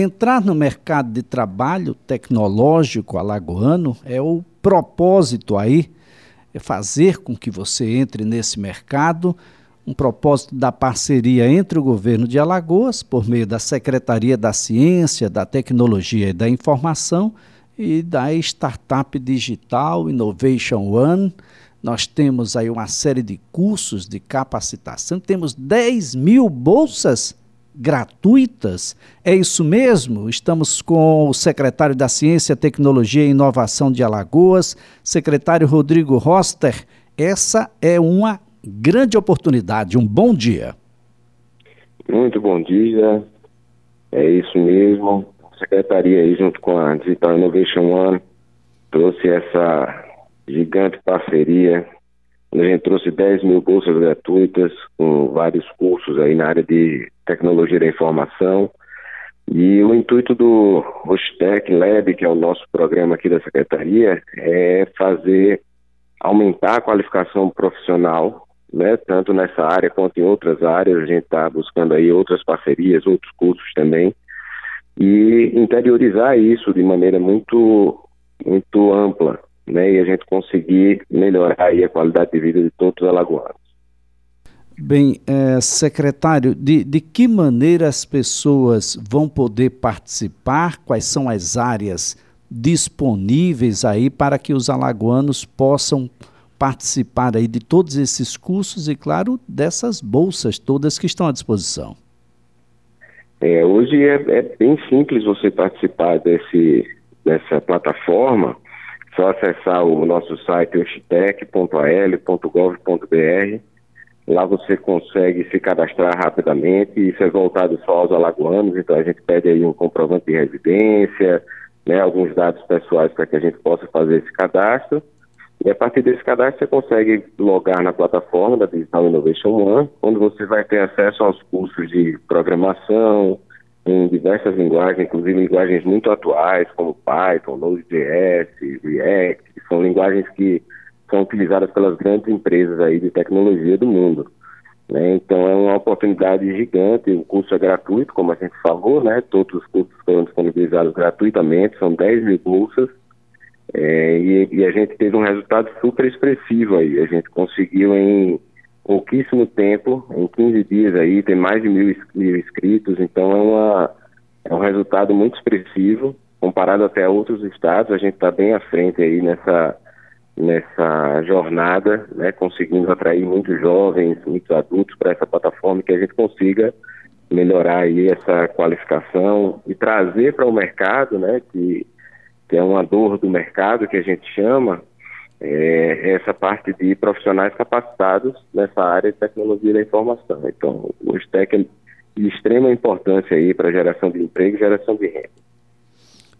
Entrar no mercado de trabalho tecnológico alagoano é o propósito aí, é fazer com que você entre nesse mercado, um propósito da parceria entre o governo de Alagoas, por meio da Secretaria da Ciência, da Tecnologia e da Informação, e da Startup Digital Innovation One. Nós temos aí uma série de cursos de capacitação, temos 10 mil bolsas gratuitas. É isso mesmo? Estamos com o secretário da Ciência, Tecnologia e Inovação de Alagoas, secretário Rodrigo Roster. Essa é uma grande oportunidade. Um bom dia. Muito bom dia. É isso mesmo. A secretaria aí, junto com a Digital Innovation One, trouxe essa gigante parceria a gente trouxe 10 mil bolsas gratuitas, com vários cursos aí na área de tecnologia da informação. E o intuito do Rostec Lab, que é o nosso programa aqui da Secretaria, é fazer aumentar a qualificação profissional, né, tanto nessa área quanto em outras áreas. A gente está buscando aí outras parcerias, outros cursos também, e interiorizar isso de maneira muito, muito ampla, né, e a gente conseguir melhorar a qualidade de vida de todos os alagoanos. Bem, é, secretário, de, de que maneira as pessoas vão poder participar? Quais são as áreas disponíveis aí para que os alagoanos possam participar aí de todos esses cursos e, claro, dessas bolsas todas que estão à disposição? É, hoje é, é bem simples você participar desse, dessa plataforma só acessar o nosso site ostec.al.gov.br. Lá você consegue se cadastrar rapidamente. Isso é voltado só aos alagoanos, então a gente pede aí um comprovante de residência, né, alguns dados pessoais para que a gente possa fazer esse cadastro. E a partir desse cadastro você consegue logar na plataforma da Digital Innovation One, onde você vai ter acesso aos cursos de programação, em diversas linguagens, inclusive linguagens muito atuais, como Python, Node.js, React, que são linguagens que são utilizadas pelas grandes empresas aí de tecnologia do mundo. Né? Então é uma oportunidade gigante, o curso é gratuito, como a gente falou, né? todos os cursos foram disponibilizados gratuitamente, são 10 mil bolsas, é, e, e a gente teve um resultado super expressivo aí, a gente conseguiu em pouquíssimo tempo, em 15 dias aí, tem mais de mil, mil inscritos, então é, uma, é um resultado muito expressivo, comparado até a outros estados, a gente está bem à frente aí nessa, nessa jornada, né, conseguindo atrair muitos jovens, muitos adultos para essa plataforma que a gente consiga melhorar aí essa qualificação e trazer para o mercado, né, que, que é uma dor do mercado que a gente chama, é, essa parte de profissionais capacitados nessa área de tecnologia da informação. Então, o STEC é de extrema importância aí para a geração de emprego e geração de renda.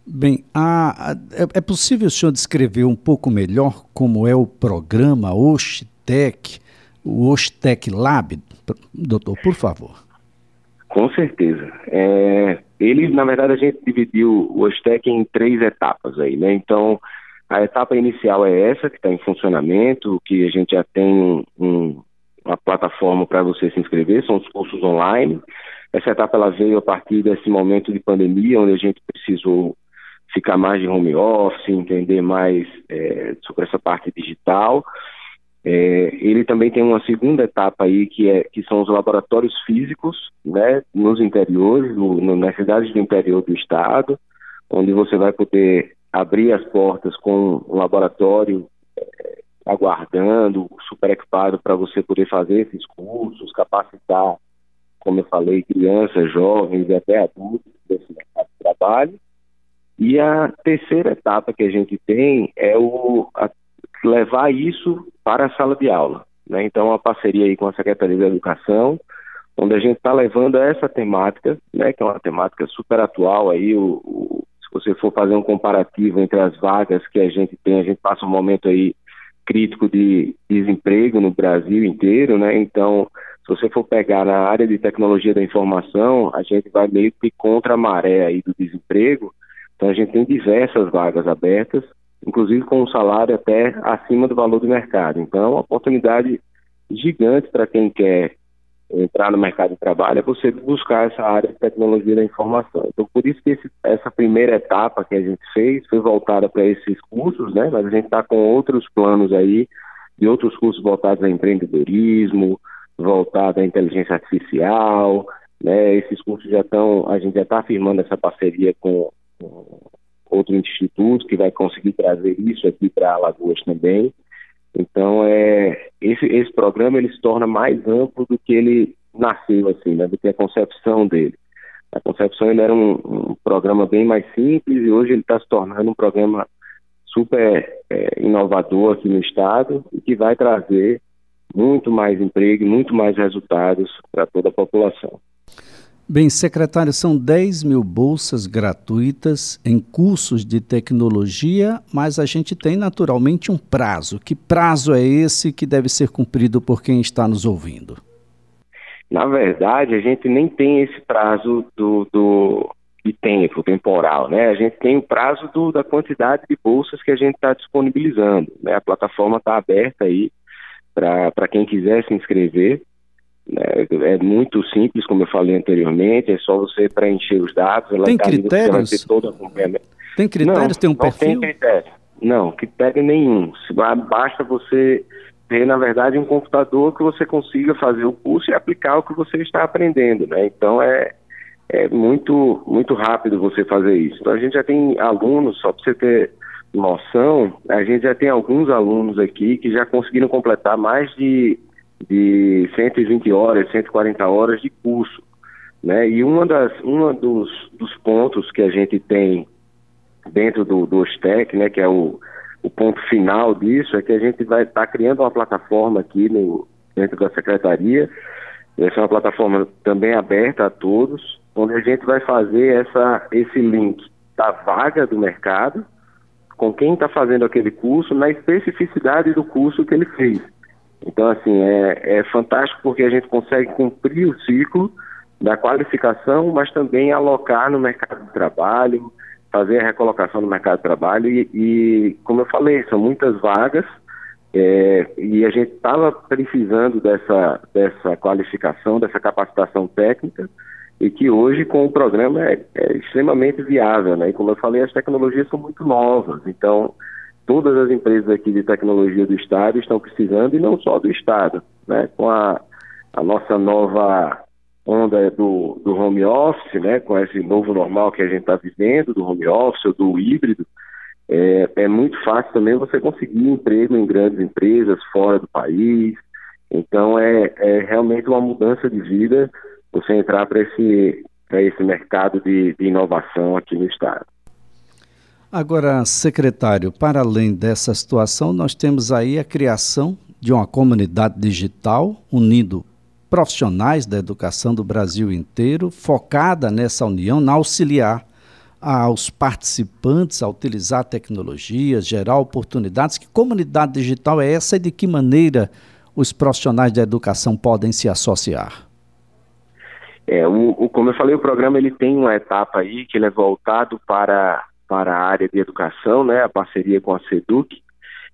Bem, a, a, é, é possível o senhor descrever um pouco melhor como é o programa OSTEC, o OSTEC Lab, doutor, por favor? Com certeza. É, ele, na verdade, a gente dividiu o OSTEC em três etapas aí, né? Então, a etapa inicial é essa, que está em funcionamento, que a gente já tem um, uma plataforma para você se inscrever, são os cursos online. Essa etapa ela veio a partir desse momento de pandemia, onde a gente precisou ficar mais de home office, entender mais é, sobre essa parte digital. É, ele também tem uma segunda etapa aí, que, é, que são os laboratórios físicos, né, nos interiores, no, nas cidades do interior do estado, onde você vai poder abrir as portas com um laboratório é, aguardando, super equipado para você poder fazer esses cursos, capacitar, como eu falei, crianças, jovens e até adultos desse mercado de trabalho. E a terceira etapa que a gente tem é o a, levar isso para a sala de aula. Né? Então, a parceria aí com a Secretaria da Educação, onde a gente está levando essa temática, né, que é uma temática super atual aí, o, o se você for fazer um comparativo entre as vagas que a gente tem, a gente passa um momento aí crítico de desemprego no Brasil inteiro, né? Então, se você for pegar na área de tecnologia da informação, a gente vai meio que contra a maré aí do desemprego. Então, a gente tem diversas vagas abertas, inclusive com um salário até acima do valor do mercado. Então, é uma oportunidade gigante para quem quer entrar no mercado de trabalho é você buscar essa área de tecnologia da informação. Então, por isso que esse, essa primeira etapa que a gente fez foi voltada para esses cursos, né? Mas a gente está com outros planos aí, de outros cursos voltados a empreendedorismo, voltados à inteligência artificial, né? Esses cursos já estão, a gente já está firmando essa parceria com, com outro instituto que vai conseguir trazer isso aqui para Alagoas também. Então, é, esse, esse programa ele se torna mais amplo do que ele nasceu, assim, né, do que a concepção dele. A concepção ele era um, um programa bem mais simples e hoje ele está se tornando um programa super é, inovador aqui no estado e que vai trazer muito mais emprego muito mais resultados para toda a população. Bem, secretário, são 10 mil bolsas gratuitas em cursos de tecnologia, mas a gente tem naturalmente um prazo. Que prazo é esse que deve ser cumprido por quem está nos ouvindo? Na verdade, a gente nem tem esse prazo do, do de tempo, temporal, né? A gente tem o prazo do, da quantidade de bolsas que a gente está disponibilizando. Né? A plataforma está aberta aí para quem quiser se inscrever. Né? É muito simples, como eu falei anteriormente, é só você preencher os dados. tem critérios? Você todo acompanhamento. Tem critérios? Não, tem um perfil? Não tem critério. Não, critério nenhum. Basta você ter, na verdade, um computador que você consiga fazer o curso e aplicar o que você está aprendendo, né? Então, é, é muito, muito rápido você fazer isso. Então, a gente já tem alunos, só para você ter noção, a gente já tem alguns alunos aqui que já conseguiram completar mais de de 120 horas, 140 horas de curso. Né? E uma das, uma dos, dos pontos que a gente tem dentro do, do OSTEC, né, que é o, o ponto final disso, é que a gente vai estar tá criando uma plataforma aqui no, dentro da secretaria, essa é uma plataforma também aberta a todos, onde a gente vai fazer essa, esse link da vaga do mercado com quem está fazendo aquele curso na especificidade do curso que ele fez. Então, assim, é, é fantástico porque a gente consegue cumprir o ciclo da qualificação, mas também alocar no mercado de trabalho, fazer a recolocação no mercado de trabalho e, e como eu falei, são muitas vagas é, e a gente estava precisando dessa, dessa qualificação, dessa capacitação técnica e que hoje com o programa é, é extremamente viável, né? E como eu falei, as tecnologias são muito novas, então todas as empresas aqui de tecnologia do Estado estão precisando, e não só do Estado, né? com a, a nossa nova onda do, do home office, né? com esse novo normal que a gente está vivendo, do home office ou do híbrido, é, é muito fácil também você conseguir emprego em grandes empresas fora do país. Então é, é realmente uma mudança de vida você entrar para esse, esse mercado de, de inovação aqui no Estado. Agora, secretário, para além dessa situação, nós temos aí a criação de uma comunidade digital unindo profissionais da educação do Brasil inteiro, focada nessa união, na auxiliar aos participantes a utilizar tecnologias, gerar oportunidades. Que comunidade digital é essa e de que maneira os profissionais da educação podem se associar? É, o, o, como eu falei, o programa ele tem uma etapa aí que ele é voltado para para a área de educação, né, a parceria com a SEDUC,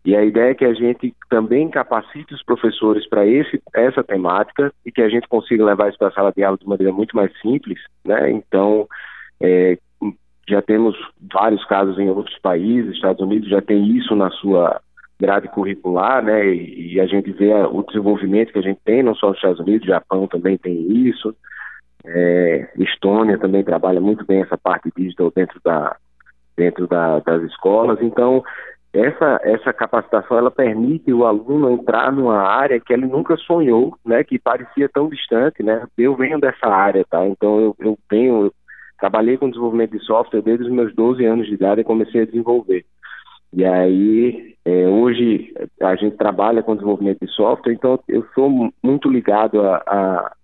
e a ideia é que a gente também capacite os professores para essa temática e que a gente consiga levar isso para a sala de aula de maneira muito mais simples, né? Então, é, já temos vários casos em outros países, Estados Unidos já tem isso na sua grade curricular, né? E, e a gente vê o desenvolvimento que a gente tem, não só nos Estados Unidos, Japão também tem isso. É, Estônia também trabalha muito bem essa parte digital dentro da, dentro da, das escolas. Então, essa, essa capacitação ela permite o aluno entrar numa área que ele nunca sonhou, né, que parecia tão distante, né. Eu venho dessa área, tá? Então eu, eu tenho, eu trabalhei com desenvolvimento de software desde os meus 12 anos de idade e comecei a desenvolver. E aí, é, hoje a gente trabalha com desenvolvimento de software, então eu sou muito ligado a, a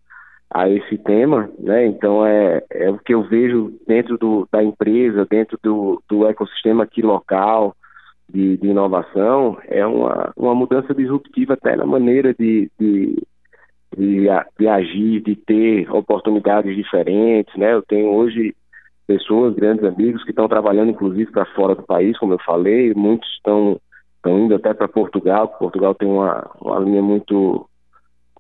a esse tema, né? Então é, é o que eu vejo dentro do, da empresa, dentro do, do ecossistema aqui local de, de inovação, é uma, uma mudança disruptiva até na maneira de, de, de, de agir, de ter oportunidades diferentes, né? Eu tenho hoje pessoas, grandes amigos que estão trabalhando inclusive para fora do país, como eu falei, muitos estão estão indo até para Portugal, Portugal tem uma, uma linha muito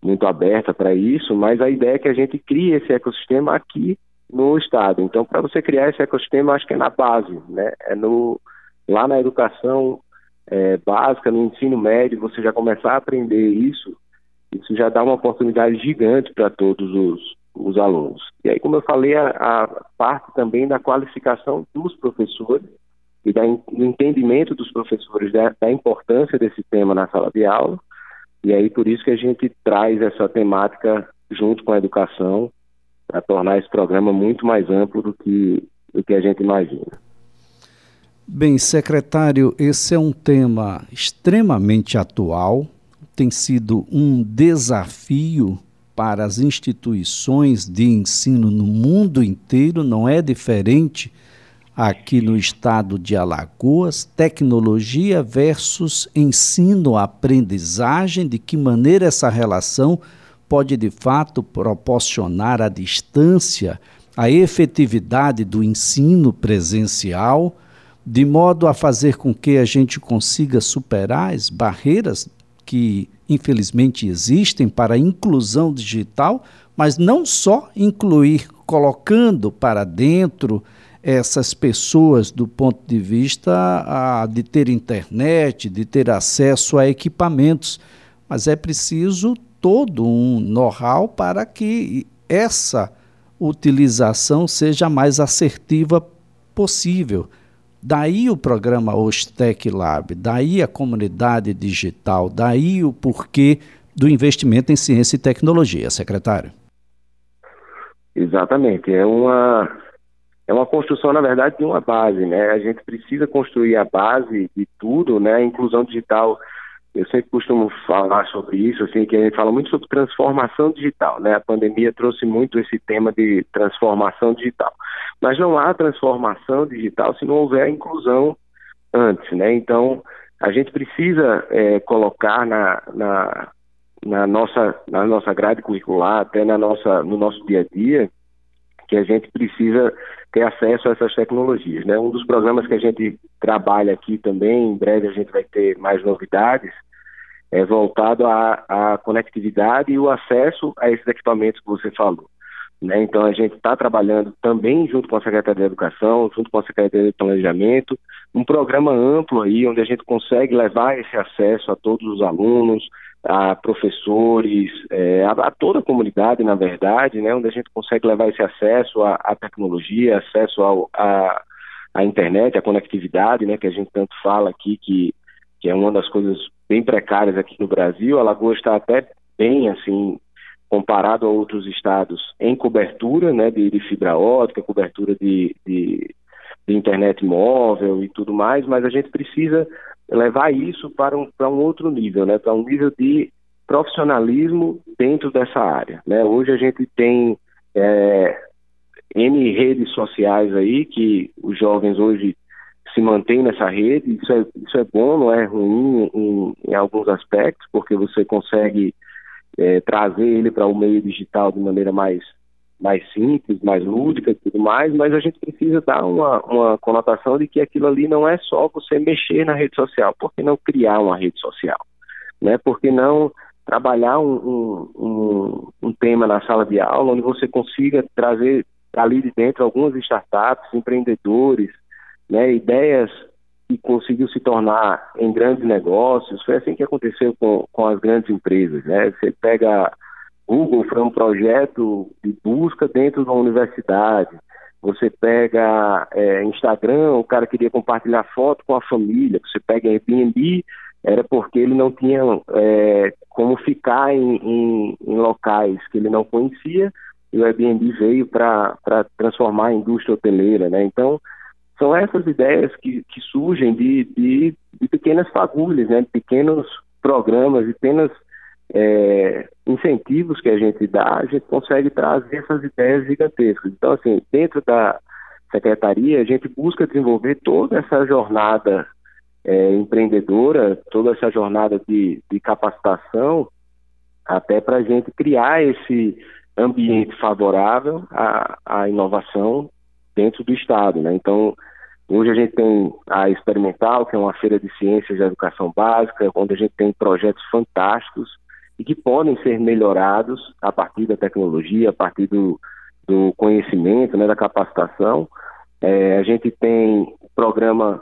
muito aberta para isso, mas a ideia é que a gente crie esse ecossistema aqui no estado. Então, para você criar esse ecossistema, acho que é na base, né? É no lá na educação é, básica, no ensino médio, você já começar a aprender isso, isso já dá uma oportunidade gigante para todos os, os alunos. E aí, como eu falei, a, a parte também da qualificação dos professores e da, do entendimento dos professores da, da importância desse tema na sala de aula. E aí, por isso que a gente traz essa temática junto com a educação para tornar esse programa muito mais amplo do que, do que a gente imagina. Bem, secretário, esse é um tema extremamente atual, tem sido um desafio para as instituições de ensino no mundo inteiro, não é diferente aqui no estado de Alagoas, tecnologia versus ensino-aprendizagem, de que maneira essa relação pode de fato proporcionar à distância a efetividade do ensino presencial, de modo a fazer com que a gente consiga superar as barreiras que infelizmente existem para a inclusão digital, mas não só incluir colocando para dentro essas pessoas do ponto de vista a, de ter internet, de ter acesso a equipamentos, mas é preciso todo um know-how para que essa utilização seja a mais assertiva possível. Daí o programa Ostec Lab, daí a comunidade digital, daí o porquê do investimento em ciência e tecnologia, secretário. Exatamente, é uma é uma construção, na verdade, de uma base, né? A gente precisa construir a base de tudo, né? A inclusão digital eu sempre costumo falar sobre isso, assim, que a gente fala muito sobre transformação digital, né? A pandemia trouxe muito esse tema de transformação digital. Mas não há transformação digital se não houver inclusão antes, né? Então, a gente precisa é, colocar na, na, na, nossa, na nossa grade curricular, até na nossa, no nosso dia a dia, que a gente precisa ter acesso a essas tecnologias. Né? Um dos programas que a gente trabalha aqui também, em breve a gente vai ter mais novidades, é voltado à, à conectividade e o acesso a esses equipamentos que você falou. Né? Então a gente está trabalhando também junto com a Secretaria de Educação, junto com a Secretaria de Planejamento, um programa amplo aí onde a gente consegue levar esse acesso a todos os alunos, a professores, é, a, a, toda a comunidade, na verdade, né, onde a gente consegue levar esse acesso à, à tecnologia, acesso ao, à, à internet, à conectividade, né, que a gente tanto fala aqui, que, que é uma das coisas bem precárias aqui no Brasil. A Lagoa está até bem, assim, comparado a outros estados, em cobertura né, de, de fibra ótica, cobertura de, de, de internet móvel e tudo mais, mas a gente precisa levar isso para um, para um outro nível, né, para um nível de profissionalismo dentro dessa área. Né? Hoje a gente tem é, N redes sociais aí que os jovens hoje se mantêm nessa rede, isso é, isso é bom, não é ruim em, em alguns aspectos, porque você consegue é, trazer ele para o meio digital de maneira mais mais simples, mais lúdica e tudo mais, mas a gente precisa dar uma, uma conotação de que aquilo ali não é só você mexer na rede social, por que não criar uma rede social? Né? Por que não trabalhar um, um, um, um tema na sala de aula onde você consiga trazer ali de dentro algumas startups, empreendedores, né, ideias que conseguiu se tornar em grandes negócios. Foi assim que aconteceu com, com as grandes empresas. Né? Você pega Google foi um projeto de busca dentro da universidade. Você pega é, Instagram, o cara queria compartilhar foto com a família. Você pega Airbnb, era porque ele não tinha é, como ficar em, em, em, locais que ele não conhecia e o Airbnb veio para transformar a indústria hoteleira, né? Então, são essas ideias que, que surgem de, de, de pequenas fagulhas, né? De pequenos programas, de pequenas é, incentivos que a gente dá, a gente consegue trazer essas ideias gigantescas. Então, assim, dentro da secretaria, a gente busca desenvolver toda essa jornada é, empreendedora, toda essa jornada de, de capacitação, até para a gente criar esse ambiente favorável à, à inovação dentro do Estado. Né? Então, hoje a gente tem a Experimental, que é uma feira de ciências e educação básica, onde a gente tem projetos fantásticos e que podem ser melhorados a partir da tecnologia, a partir do, do conhecimento, né, da capacitação. É, a gente tem programa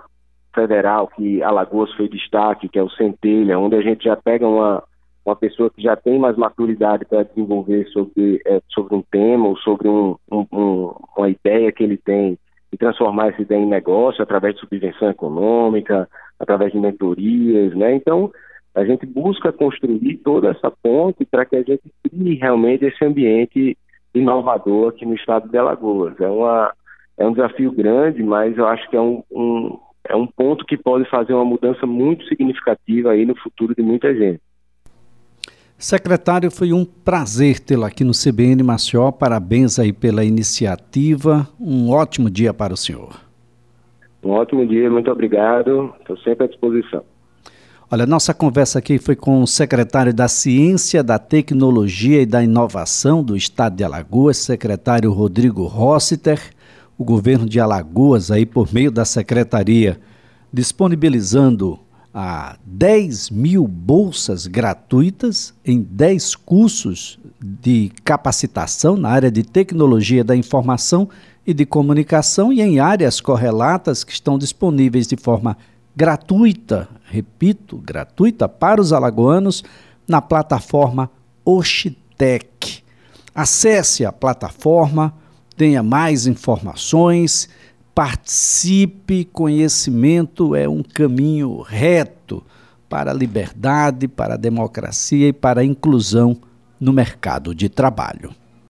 federal que Alagoas foi destaque, que é o Centelha, onde a gente já pega uma, uma pessoa que já tem mais maturidade para desenvolver sobre, é, sobre um tema ou sobre um, um, um, uma ideia que ele tem e transformar essa ideia em negócio através de subvenção econômica, através de mentorias, né? Então, a gente busca construir toda essa ponte para que a gente crie realmente esse ambiente inovador aqui no estado de Alagoas. É, uma, é um desafio grande, mas eu acho que é um, um, é um ponto que pode fazer uma mudança muito significativa aí no futuro de muita gente. Secretário, foi um prazer tê-lo aqui no CBN Maceió. Parabéns aí pela iniciativa. Um ótimo dia para o senhor. Um ótimo dia, muito obrigado. Estou sempre à disposição. Olha, nossa conversa aqui foi com o secretário da Ciência, da Tecnologia e da Inovação do Estado de Alagoas, secretário Rodrigo Rossiter. O governo de Alagoas, aí por meio da secretaria, disponibilizando a 10 mil bolsas gratuitas em 10 cursos de capacitação na área de tecnologia da informação e de comunicação e em áreas correlatas que estão disponíveis de forma gratuita, repito, gratuita para os alagoanos na plataforma Oxitec. Acesse a plataforma, tenha mais informações, participe, conhecimento é um caminho reto para a liberdade, para a democracia e para a inclusão no mercado de trabalho.